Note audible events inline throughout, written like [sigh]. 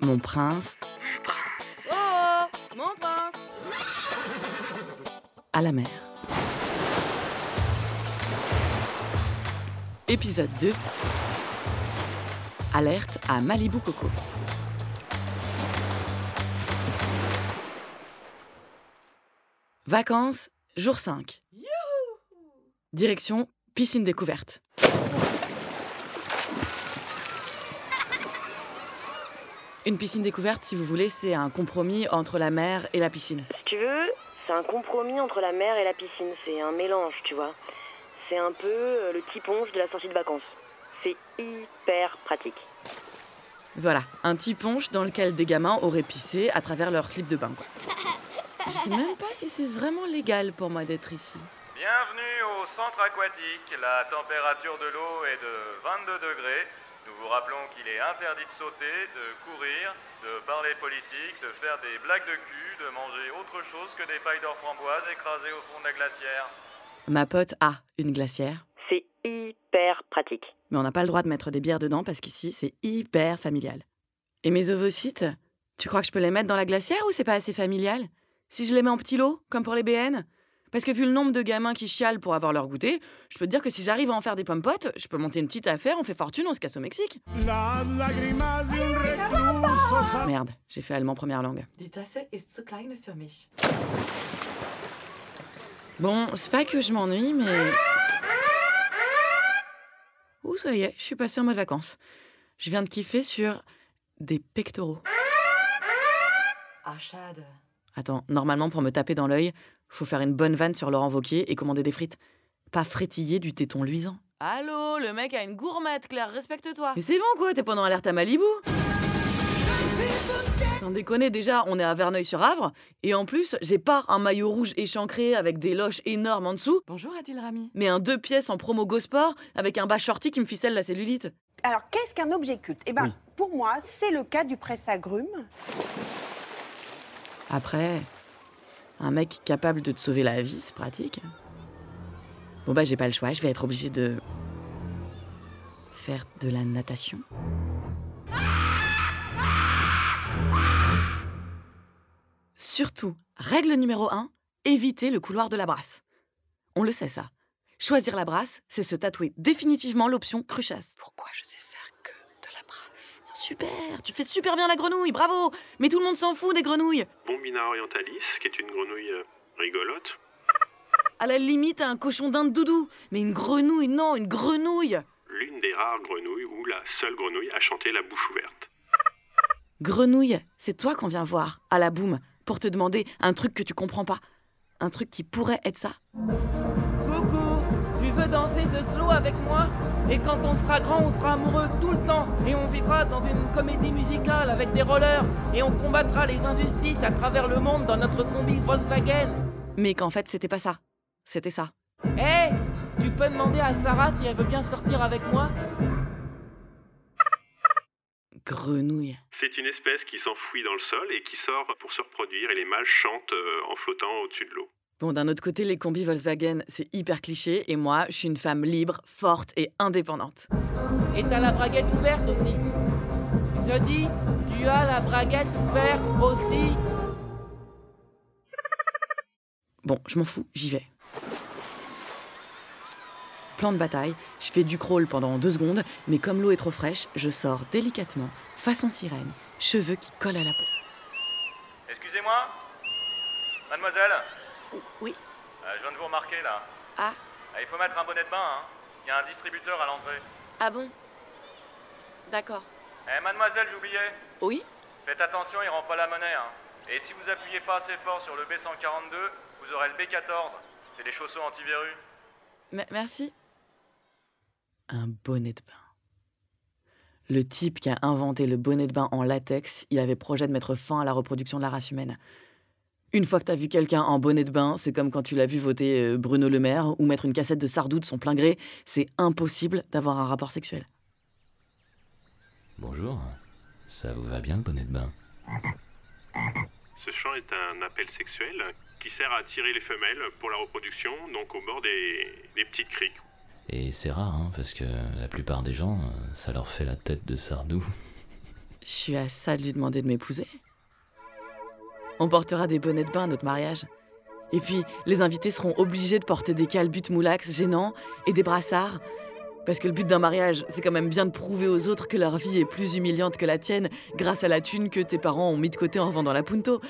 mon prince. Oh, mon prince À la mer. Épisode 2. Alerte à Malibu Coco. Vacances, jour 5. Direction piscine découverte. Une piscine découverte, si vous voulez, c'est un compromis entre la mer et la piscine. Si tu veux, c'est un compromis entre la mer et la piscine. C'est un mélange, tu vois. C'est un peu euh, le petit ponche de la sortie de vacances. C'est hyper pratique. Voilà, un petit ponche dans lequel des gamins auraient pissé à travers leur slip de bain. quoi. Je sais même pas si c'est vraiment légal pour moi d'être ici. Bienvenue au centre aquatique. La température de l'eau est de 22 degrés. Nous vous rappelons qu'il est interdit de sauter, de courir, de parler politique, de faire des blagues de cul, de manger autre chose que des pailles d'or framboise écrasées au fond de la glacière. Ma pote a une glacière, C'est hyper pratique. mais on n'a pas le droit de mettre des bières dedans parce qu'ici c'est hyper familial. Et mes ovocytes, tu crois que je peux les mettre dans la glacière ou c'est pas assez familial? Si je les mets en petits lots, comme pour les BN Parce que vu le nombre de gamins qui chialent pour avoir leur goûter, je peux te dire que si j'arrive à en faire des pommes potes, je peux monter une petite affaire, on fait fortune, on se casse au Mexique. Merde, j'ai fait allemand première langue. Bon, c'est pas que je m'ennuie, mais. Ouh, ça y est, je suis passée en mode vacances. Je viens de kiffer sur des pectoraux. Ah. Attends, normalement, pour me taper dans l'œil, faut faire une bonne vanne sur Laurent Vauquier et commander des frites. Pas frétiller du téton luisant. Allô, le mec a une gourmette, Claire, respecte-toi. Mais c'est bon quoi, t'es pendant alerte à Malibu? Sans déconner, déjà, on est à Verneuil-sur-Avre, et en plus, j'ai pas un maillot rouge échancré avec des loches énormes en dessous, Bonjour Adil Rami? mais un deux pièces en promo Go Sport avec un bas shorty qui me ficelle la cellulite. Alors, qu'est-ce qu'un objet culte? Eh ben, pour moi, c'est le cas du presse-agrumes. Après, un mec capable de te sauver la vie, c'est pratique. Bon bah j'ai pas le choix, je vais être obligée de faire de la natation. Surtout, règle numéro 1, éviter le couloir de la brasse. On le sait ça. Choisir la brasse, c'est se tatouer définitivement l'option cruchasse. Pourquoi je sais faire que de la brasse Super, tu fais super bien la grenouille, bravo Mais tout le monde s'en fout des grenouilles Bombina orientalis, qui est une grenouille euh, rigolote. À la limite, un cochon d'Inde doudou. Mais une grenouille, non, une grenouille L'une des rares grenouilles où la seule grenouille a chanté la bouche ouverte. Grenouille, c'est toi qu'on vient voir, à la boum, pour te demander un truc que tu comprends pas. Un truc qui pourrait être ça. Coucou veux danser ce slow avec moi Et quand on sera grand, on sera amoureux tout le temps Et on vivra dans une comédie musicale avec des rollers Et on combattra les injustices à travers le monde dans notre combi Volkswagen Mais qu'en fait, c'était pas ça. C'était ça. Hé Tu peux demander à Sarah si elle veut bien sortir avec moi Grenouille. C'est une espèce qui s'enfouit dans le sol et qui sort pour se reproduire et les mâles chantent euh, en flottant au-dessus de l'eau. Bon, d'un autre côté, les combis Volkswagen, c'est hyper cliché, et moi, je suis une femme libre, forte et indépendante. Et t'as la braguette ouverte aussi Je dis, tu as la braguette ouverte aussi Bon, je m'en fous, j'y vais. Plan de bataille, je fais du crawl pendant deux secondes, mais comme l'eau est trop fraîche, je sors délicatement, façon sirène, cheveux qui collent à la peau. Excusez-moi Mademoiselle Oui. Euh, Je viens de vous remarquer là. Ah, Ah, il faut mettre un bonnet de bain, hein. Il y a un distributeur à l'entrée. ah bon? D'accord. Eh, mademoiselle, j'oubliais. Oui Faites attention, il rend pas la monnaie, hein. Et si vous appuyez pas assez fort sur le B142, vous aurez le B14. C'est des chaussons antivirus. Me- Merci. Un bonnet de bain. Le type qui a inventé le bonnet de bain en latex, il avait projet de mettre fin à la reproduction de la race humaine. Une fois que t'as vu quelqu'un en bonnet de bain, c'est comme quand tu l'as vu voter euh, Bruno Le Maire ou mettre une cassette de Sardou de son plein gré, c'est impossible d'avoir un rapport sexuel. Bonjour. Ça vous va bien le bonnet de bain? Ce chant est un appel sexuel qui sert à attirer les femelles pour la reproduction, donc au bord des, des petites criques. Et c'est rare, hein, parce que la plupart des gens, euh, ça leur fait la tête de Sardou. Je suis à ça de lui demander de m'épouser. On portera des bonnets de bain à notre mariage. Et puis, les invités seront obligés de porter des calbutes moulax gênants et des brassards. Parce que le but d'un mariage, c'est quand même bien de prouver aux autres que leur vie est plus humiliante que la tienne grâce à la thune que tes parents ont mis de côté en vendant la punto.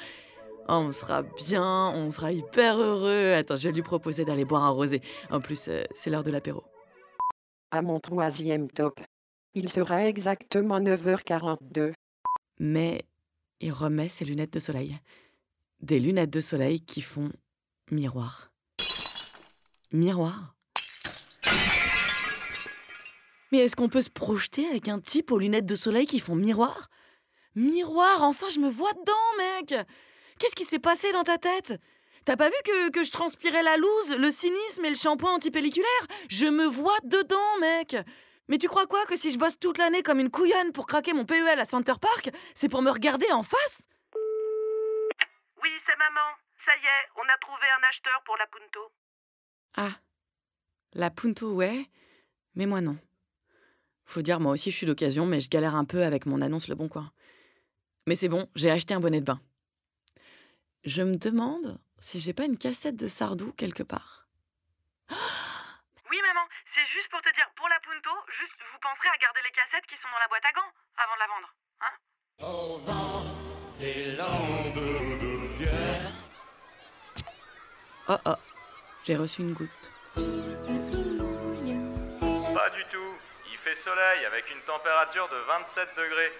Oh, on sera bien, on sera hyper heureux. Attends, je vais lui proposer d'aller boire un rosé. En plus, euh, c'est l'heure de l'apéro. À mon troisième top. Il sera exactement 9h42. Mais il remet ses lunettes de soleil. Des lunettes de soleil qui font miroir. Miroir? Mais est-ce qu'on peut se projeter avec un type aux lunettes de soleil qui font miroir? Miroir, enfin je me vois dedans, mec! Qu'est-ce qui s'est passé dans ta tête? T'as pas vu que, que je transpirais la loose, le cynisme et le shampoing antipelliculaire? Je me vois dedans, mec Mais tu crois quoi que si je bosse toute l'année comme une couillonne pour craquer mon PEL à Center Park, c'est pour me regarder en face? Oui, c'est maman. Ça y est, on a trouvé un acheteur pour la Punto. Ah, la Punto, ouais, mais moi non. Faut dire, moi aussi je suis d'occasion, mais je galère un peu avec mon annonce Le Bon Coin. Mais c'est bon, j'ai acheté un bonnet de bain. Je me demande si j'ai pas une cassette de Sardou quelque part. [gasps] Oui, maman, c'est juste pour te dire, Punto, juste vous penserez à garder les cassettes qui sont dans la boîte à gants avant de la vendre. Hein? Au vent des landes de pierre. Oh oh, j'ai reçu une goutte. Pas du tout. Il fait soleil avec une température de 27 degrés.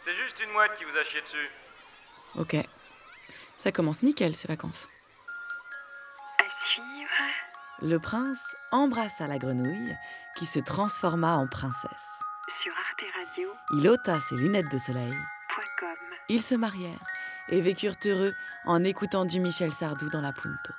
C'est juste une mouette qui vous a chié dessus. Ok. Ça commence nickel ces vacances. Le prince embrassa la grenouille qui se transforma en princesse. Sur Arte Radio. Il ôta ses lunettes de soleil. Com. Ils se marièrent et vécurent heureux en écoutant du Michel Sardou dans la Punto.